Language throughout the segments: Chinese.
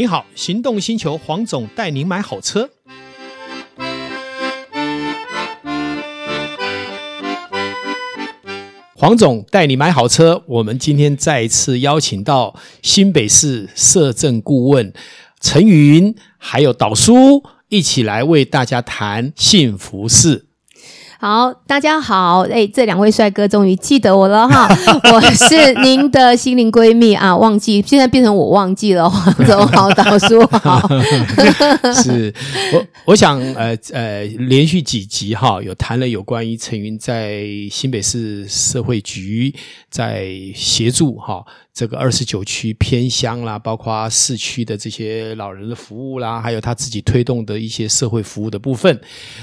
你好，行动星球黄总带您买好车。黄总带你买好车。我们今天再一次邀请到新北市社政顾问陈云，还有导叔一起来为大家谈幸福事。好，大家好，哎，这两位帅哥终于记得我了哈，我是您的心灵闺蜜啊，忘记现在变成我忘记了，黄总好，导叔好，是我我想呃呃连续几集哈，有谈了有关于陈云在新北市社会局在协助哈。这个二十九区偏乡啦，包括市区的这些老人的服务啦，还有他自己推动的一些社会服务的部分。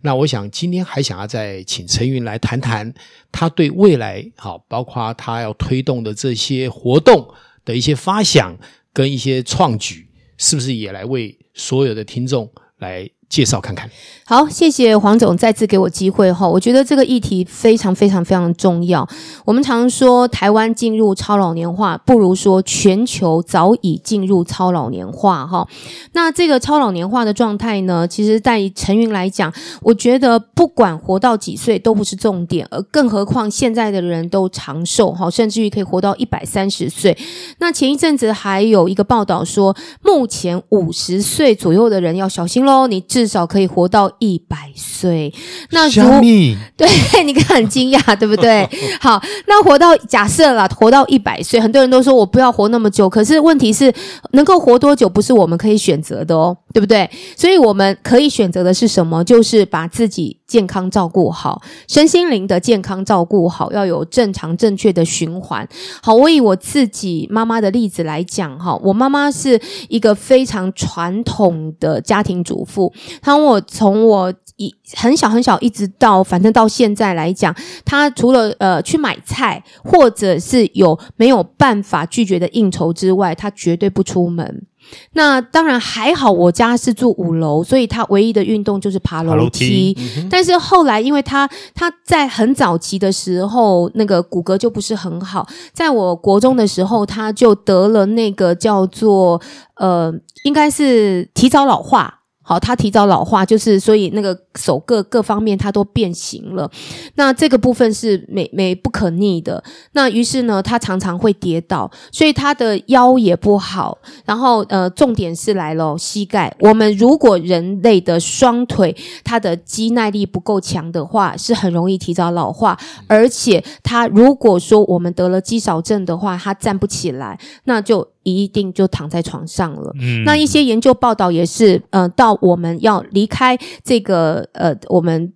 那我想今天还想要再请陈云来谈谈他对未来好，包括他要推动的这些活动的一些发想跟一些创举，是不是也来为所有的听众来介绍看看。好，谢谢黄总再次给我机会哈。我觉得这个议题非常非常非常重要。我们常说台湾进入超老年化，不如说全球早已进入超老年化哈。那这个超老年化的状态呢，其实在陈云来讲，我觉得不管活到几岁都不是重点，而更何况现在的人都长寿哈，甚至于可以活到一百三十岁。那前一阵子还有一个报道说，目前五十岁左右的人要小心喽，你。至少可以活到一百岁，那如米 对，你看很惊讶，对不对？好，那活到假设啦，活到一百岁，很多人都说我不要活那么久，可是问题是能够活多久不是我们可以选择的哦，对不对？所以我们可以选择的是什么？就是把自己健康照顾好，身心灵的健康照顾好，要有正常正确的循环。好，我以我自己妈妈的例子来讲哈，我妈妈是一个非常传统的家庭主妇。他问我从我一很小很小一直到反正到现在来讲，他除了呃去买菜或者是有没有办法拒绝的应酬之外，他绝对不出门。那当然还好，我家是住五楼，所以他唯一的运动就是爬楼梯。但是后来，因为他他在很早期的时候，那个骨骼就不是很好，在我国中的时候，他就得了那个叫做呃，应该是提早老化。好，他提早老化，就是所以那个手各各方面它都变形了。那这个部分是美美不可逆的。那于是呢，他常常会跌倒，所以他的腰也不好。然后呃，重点是来了膝盖。我们如果人类的双腿它的肌耐力不够强的话，是很容易提早老化。而且他如果说我们得了肌少症的话，他站不起来，那就。一定就躺在床上了。嗯，那一些研究报道也是，呃，到我们要离开这个呃我们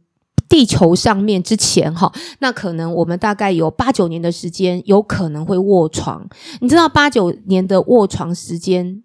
地球上面之前，哈，那可能我们大概有八九年的时间，有可能会卧床。你知道八九年的卧床时间？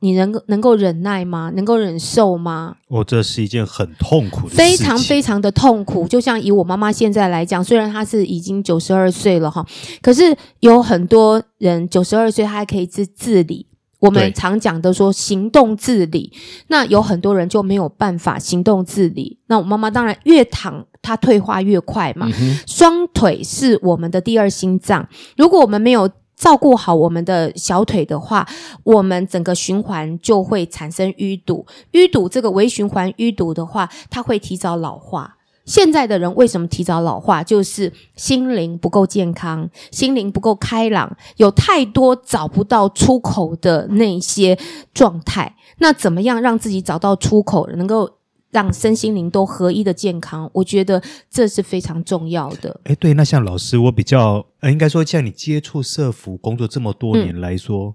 你能够能够忍耐吗？能够忍受吗？哦，这是一件很痛苦的事情，非常非常的痛苦。就像以我妈妈现在来讲，虽然她是已经九十二岁了哈，可是有很多人九十二岁她还可以自自理。我们常讲的说行动自理，那有很多人就没有办法行动自理。那我妈妈当然越躺，她退化越快嘛。嗯、双腿是我们的第二心脏，如果我们没有。照顾好我们的小腿的话，我们整个循环就会产生淤堵。淤堵这个微循环淤堵的话，它会提早老化。现在的人为什么提早老化？就是心灵不够健康，心灵不够开朗，有太多找不到出口的那些状态。那怎么样让自己找到出口，能够？让身心灵都合一的健康，我觉得这是非常重要的。诶，对，那像老师，我比较呃，应该说像你接触社福工作这么多年来说，嗯，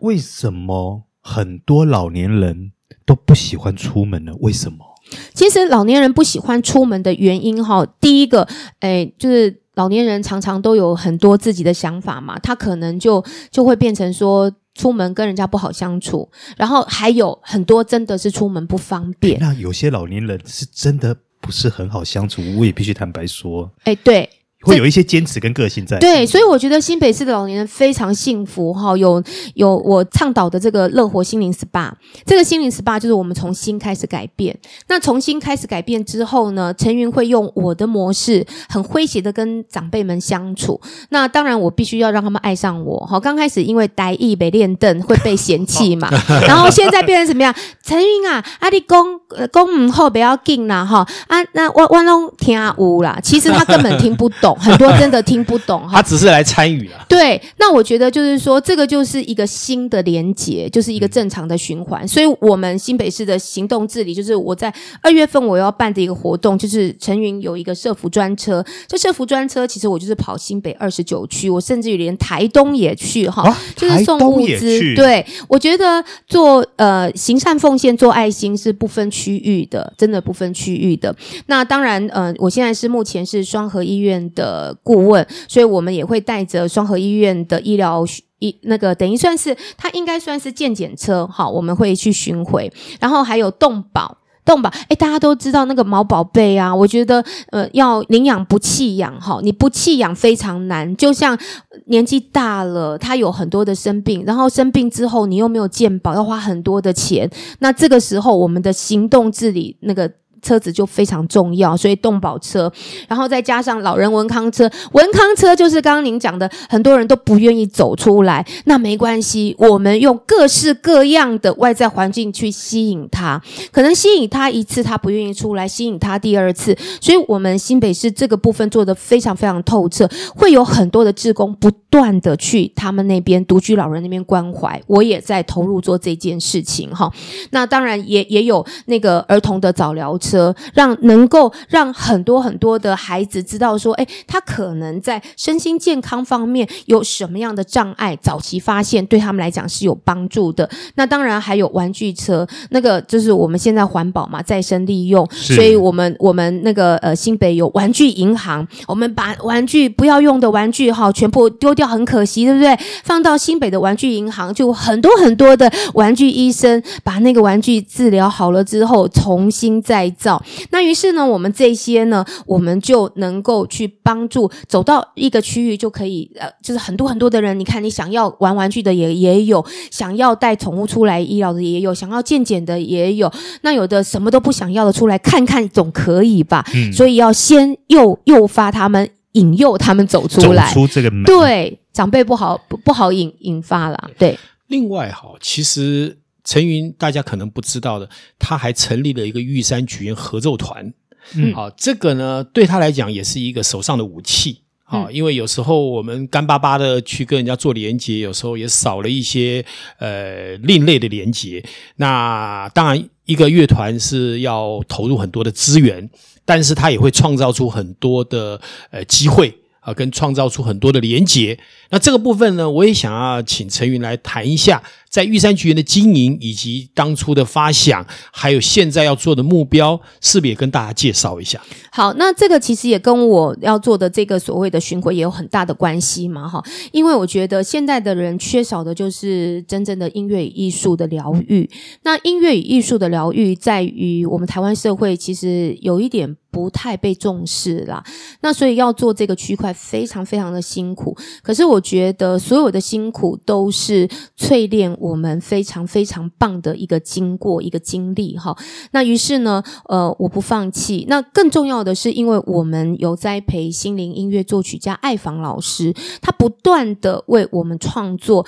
为什么很多老年人都不喜欢出门呢？为什么？其实老年人不喜欢出门的原因，哈，第一个，哎，就是老年人常常都有很多自己的想法嘛，他可能就就会变成说。出门跟人家不好相处，然后还有很多真的是出门不方便。那有些老年人是真的不是很好相处，我也必须坦白说。哎，对，会有一些坚持跟个性在。对，所以我觉得新北市的老年人非常幸福哈，有有我倡导的这个乐活心灵 SPA，这个心灵 SPA 就是我们从心开始改变。那从心开始改变之后呢，陈云会用我的模式，很诙谐的跟长辈们相处。那当然，我必须要让他们爱上我。好，刚开始因为台语没练凳会被嫌弃嘛，然后现在变成什么样？陈云啊，阿弟公公母后不要紧啦哈啊，那我我拢听有啦，其实他根本听不懂。很多真的听不懂，他只是来参与了。对，那我觉得就是说，这个就是一个新的连结，就是一个正常的循环。所以，我们新北市的行动治理，就是我在二月份我要办的一个活动，就是陈云有一个社服专车。这社服专车，其实我就是跑新北二十九区，我甚至于连台东也去哈，哦、就是送物资。对，我觉得做呃行善奉献、做爱心是不分区域的，真的不分区域的。那当然，呃，我现在是目前是双河医院的。呃，顾问，所以我们也会带着双和医院的医疗医那个，等于算是它应该算是健检车，好，我们会去巡回，然后还有动保，动保，诶，大家都知道那个毛宝贝啊，我觉得呃，要领养不弃养，哈，你不弃养非常难，就像年纪大了，他有很多的生病，然后生病之后你又没有健保，要花很多的钱，那这个时候我们的行动治理那个。车子就非常重要，所以动保车，然后再加上老人文康车，文康车就是刚刚您讲的，很多人都不愿意走出来，那没关系，我们用各式各样的外在环境去吸引他，可能吸引他一次他不愿意出来，吸引他第二次，所以我们新北市这个部分做得非常非常透彻，会有很多的志工不断的去他们那边独居老人那边关怀，我也在投入做这件事情哈，那当然也也有那个儿童的早疗车。让能够让很多很多的孩子知道说，哎，他可能在身心健康方面有什么样的障碍，早期发现对他们来讲是有帮助的。那当然还有玩具车，那个就是我们现在环保嘛，再生利用，所以我们我们那个呃新北有玩具银行，我们把玩具不要用的玩具哈全部丢掉很可惜，对不对？放到新北的玩具银行，就很多很多的玩具医生把那个玩具治疗好了之后，重新再造。那于是呢，我们这些呢，我们就能够去帮助走到一个区域就可以，呃，就是很多很多的人，你看，你想要玩玩具的也也有，想要带宠物出来医疗的也有，想要健检的也有，那有的什么都不想要的出来看看总可以吧？嗯，所以要先诱诱发他们，引诱他们走出来，走出这个门。对，长辈不好不不好引引发了，对。另外哈，其实。陈云，大家可能不知道的，他还成立了一个玉山举愿合奏团。嗯，好，这个呢，对他来讲也是一个手上的武器。啊，因为有时候我们干巴巴的去跟人家做连接，有时候也少了一些呃另类的连接。那当然，一个乐团是要投入很多的资源，但是他也会创造出很多的呃机会。啊，跟创造出很多的连接。那这个部分呢，我也想要请陈云来谈一下，在玉山举愿的经营，以及当初的发想，还有现在要做的目标，是不是也跟大家介绍一下？好，那这个其实也跟我要做的这个所谓的巡回也有很大的关系嘛，哈。因为我觉得现在的人缺少的就是真正的音乐与艺术的疗愈。那音乐与艺术的疗愈，在于我们台湾社会其实有一点。不太被重视啦，那所以要做这个区块非常非常的辛苦。可是我觉得所有的辛苦都是淬炼我们非常非常棒的一个经过一个经历哈。那于是呢，呃，我不放弃。那更重要的是，因为我们有栽培心灵音乐作曲家艾访老师，他不断的为我们创作。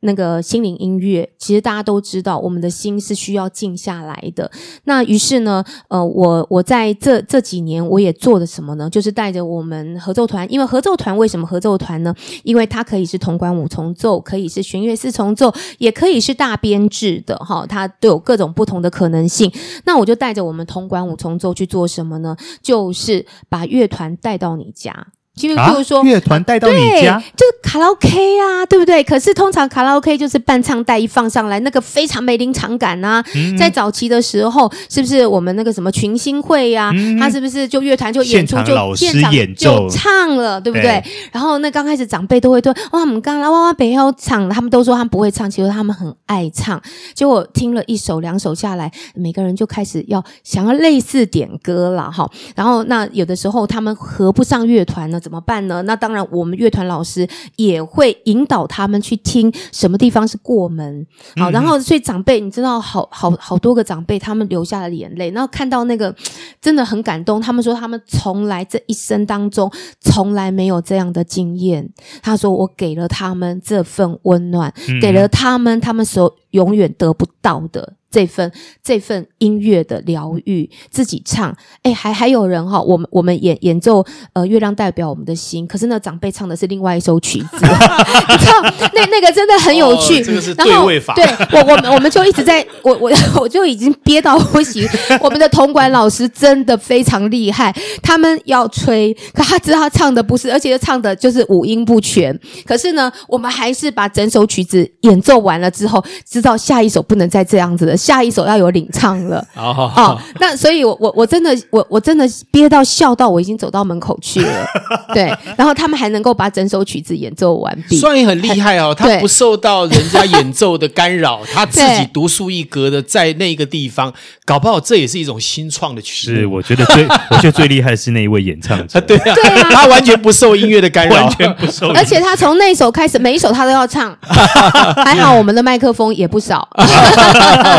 那个心灵音乐，其实大家都知道，我们的心是需要静下来的。那于是呢，呃，我我在这这几年，我也做了什么呢？就是带着我们合奏团，因为合奏团为什么合奏团呢？因为它可以是铜管五重奏，可以是弦乐四重奏，也可以是大编制的，哈，它都有各种不同的可能性。那我就带着我们铜管五重奏去做什么呢？就是把乐团带到你家。就比如说，乐团带到你家，就是卡拉 OK 啊，对不对？可是通常卡拉 OK 就是伴唱带一放上来，那个非常没临场感啊。嗯、在早期的时候，是不是我们那个什么群星会呀、啊？嗯、他是不是就乐团就演出就现场就唱了，对不对？对，然后那刚开始长辈都会说：“哇，我们刚来哇哇北要唱。”他们都说他们不会唱，其实他们很爱唱。结果听了一首两首下来，每个人就开始要想要类似点歌了哈。然后那有的时候他们合不上乐团呢。怎么办呢？那当然，我们乐团老师也会引导他们去听什么地方是过门。好，然后所以长辈，你知道，好好好多个长辈，他们流下了眼泪，然后看到那个 真的很感动。他们说，他们从来这一生当中从来没有这样的经验。他说，我给了他们这份温暖，给了他们他们所永远得不到的。这份这份音乐的疗愈，自己唱，哎，还还有人哈，我们我们演演奏，呃，月亮代表我们的心，可是呢，长辈唱的是另外一首曲子，你知道，那那个真的很有趣，哦、这个是对位法，对我我们我们就一直在，我我 我就已经憋到不行，我们的铜管老师真的非常厉害，他们要吹，可他知道他唱的不是，而且唱的就是五音不全，可是呢，我们还是把整首曲子演奏完了之后，知道下一首不能再这样子了。下一首要有领唱了。哦，哦，那所以我，我我我真的我我真的憋到笑到我已经走到门口去了，对，然后他们还能够把整首曲子演奏完毕，算也很厉害哦。他不受到人家演奏的干扰，他自己独树一格的在那个地方，搞不好这也是一种新创的曲子。是，我觉得最我觉得最厉害的是那一位演唱者，对啊，对啊，他完全不受音乐的干扰，完全不受，而且他从那首开始，每一首他都要唱，还好我们的麦克风也不少。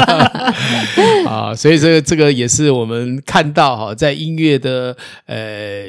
啊，所以这个这个也是我们看到哈，在音乐的呃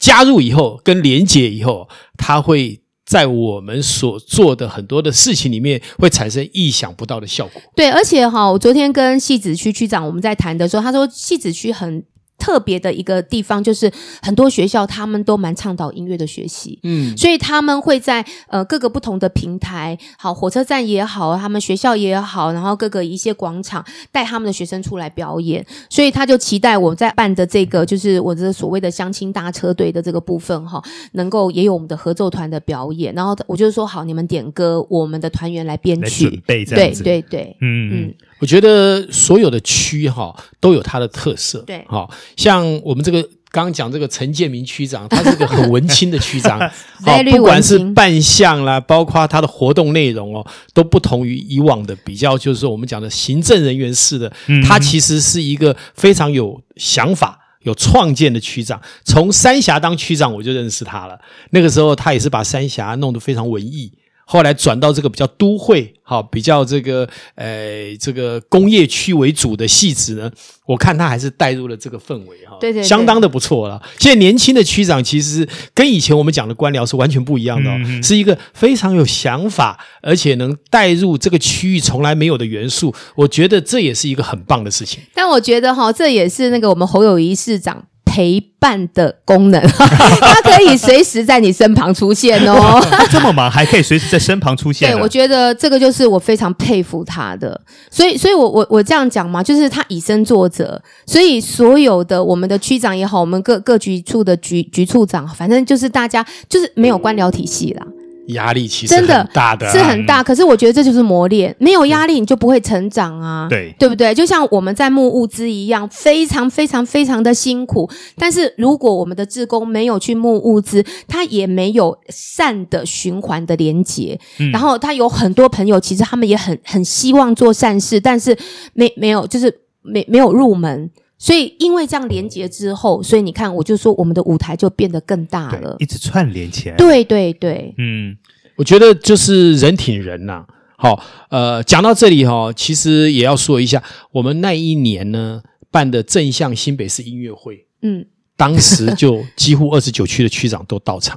加入以后跟连接以后，它会在我们所做的很多的事情里面会产生意想不到的效果。对，而且哈，我昨天跟戏子区区长我们在谈的时候，他说戏子区很。特别的一个地方就是很多学校他们都蛮倡导音乐的学习，嗯，所以他们会在呃各个不同的平台，好，火车站也好，他们学校也好，然后各个一些广场带他们的学生出来表演，所以他就期待我在办的这个就是我的所谓的相亲大车队的这个部分哈，能够也有我们的合奏团的表演，然后我就说好，你们点歌，我们的团员来编曲，对对对，嗯。嗯，我觉得所有的区哈都有它的特色，对，好。像我们这个刚刚讲这个陈建明区长，他是个很文青的区长，好，不管是扮相啦，包括他的活动内容哦，都不同于以往的比较，就是说我们讲的行政人员式的，他其实是一个非常有想法、有创建的区长。从三峡当区长我就认识他了，那个时候他也是把三峡弄得非常文艺。后来转到这个比较都会，好，比较这个呃这个工业区为主的戏子呢，我看他还是带入了这个氛围哈，对，对对，相当的不错了。现在年轻的区长其实跟以前我们讲的官僚是完全不一样的哦，嗯嗯，是一个非常有想法，而且能带入这个区域从来没有的元素。我觉得这也是一个很棒的事情。但我觉得哈，这也是那个我们侯友谊市长。陪伴的功能，它可以随时在你身旁出现哦。这么忙还可以随时在身旁出现，啊。对，我觉得这个就是我非常佩服他的。所以，所以我我我这样讲嘛，就是他以身作则。所以，所有的我们的区长也好，我们各各局处的局局处长，反正就是大家就是没有官僚体系啦。压力其实真的很大的，是很大。可是我觉得这就是磨练，没有压力你就不会成长啊，对对不对？就像我们在募物资一样，非常非常非常的辛苦。但是如果我们的志工没有去募物资，他也没有善的循环的连结。嗯、然后他有很多朋友，其实他们也很很希望做善事，但是没没有，就是没没有入门。所以，因为这样连接之后，所以你看，我就说我们的舞台就变得更大了，一直串联起来。对对对，嗯，我觉得就是人挺人呐、啊。好，呃，讲到这里哈、哦，其实也要说一下，我们那一年呢办的正向新北市音乐会，嗯，当时就几乎二十九区的区长都到场，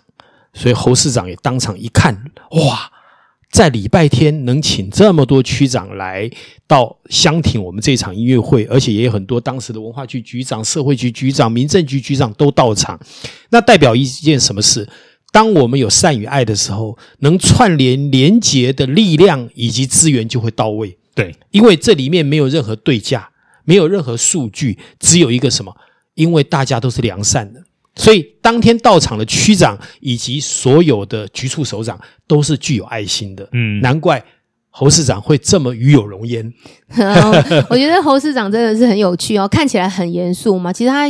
所以侯市长也当场一看，哇！在礼拜天能请这么多区长来到相挺我们这场音乐会，而且也有很多当时的文化局局长、社会局局长、民政局局长都到场，那代表一件什么事？当我们有善与爱的时候，能串联连结的力量以及资源就会到位。对，因为这里面没有任何对价，没有任何数据，只有一个什么？因为大家都是良善的。所以当天到场的区长以及所有的局处首长都是具有爱心的，嗯，难怪侯市长会这么与有容焉。我觉得侯市长真的是很有趣哦，看起来很严肃嘛，其实他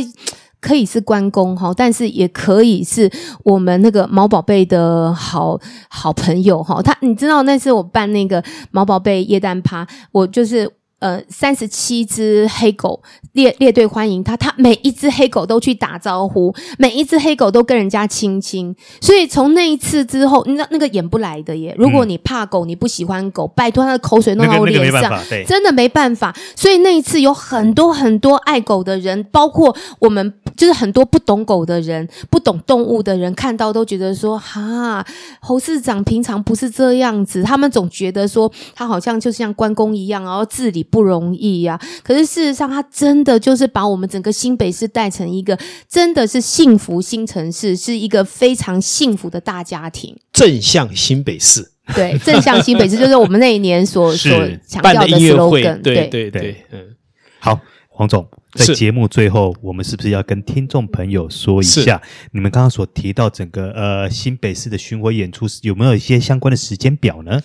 可以是关公哈，但是也可以是我们那个毛宝贝的好好朋友哈。他你知道那次我办那个毛宝贝耶诞趴，我就是。呃，三十七只黑狗列列队欢迎他，他每一只黑狗都去打招呼，每一只黑狗都跟人家亲亲。所以从那一次之后，那那个演不来的耶。如果你怕狗，你不喜欢狗，拜托他的口水弄到我脸上，真的没办法。所以那一次有很多很多爱狗的人，包括我们，就是很多不懂狗的人、不懂动物的人，看到都觉得说：哈，侯市长平常不是这样子。他们总觉得说他好像就像关公一样，然后治理。不容易呀、啊，可是事实上，他真的就是把我们整个新北市带成一个真的是幸福新城市，是一个非常幸福的大家庭。正向新北市，对，正向新北市 就是我们那一年所所强调的 slogan。对对对，对，嗯。好，黄总，在节目最后，我们是不是要跟听众朋友说一下，你们刚刚所提到整个呃新北市的巡回演出，有没有一些相关的时间表呢？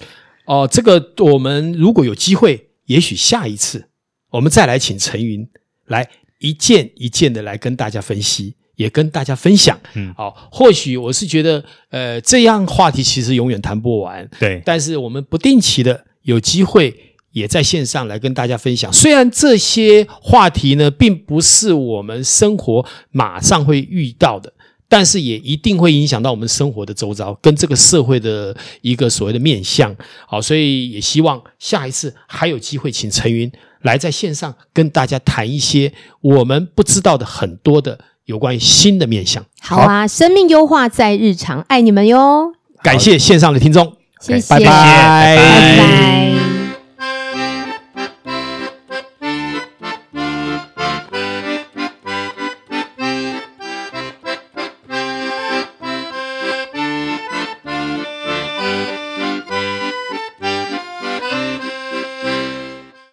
哦，这个我们如果有机会。也许下一次我们再来请陈云来一件一件的来跟大家分析，也跟大家分享。嗯，好，或许我是觉得，呃，这样话题其实永远谈不完。对，但是我们不定期的有机会也在线上来跟大家分享。虽然这些话题呢，并不是我们生活马上会遇到的。但是也一定会影响到我们生活的周遭，跟这个社会的一个所谓的面向。好，所以也希望下一次还有机会，请陈云来在线上跟大家谈一些我们不知道的很多的有关于新的面向。好啊，生命优化在日常，爱你们哟！感谢线上的听众，谢谢，拜拜。拜拜。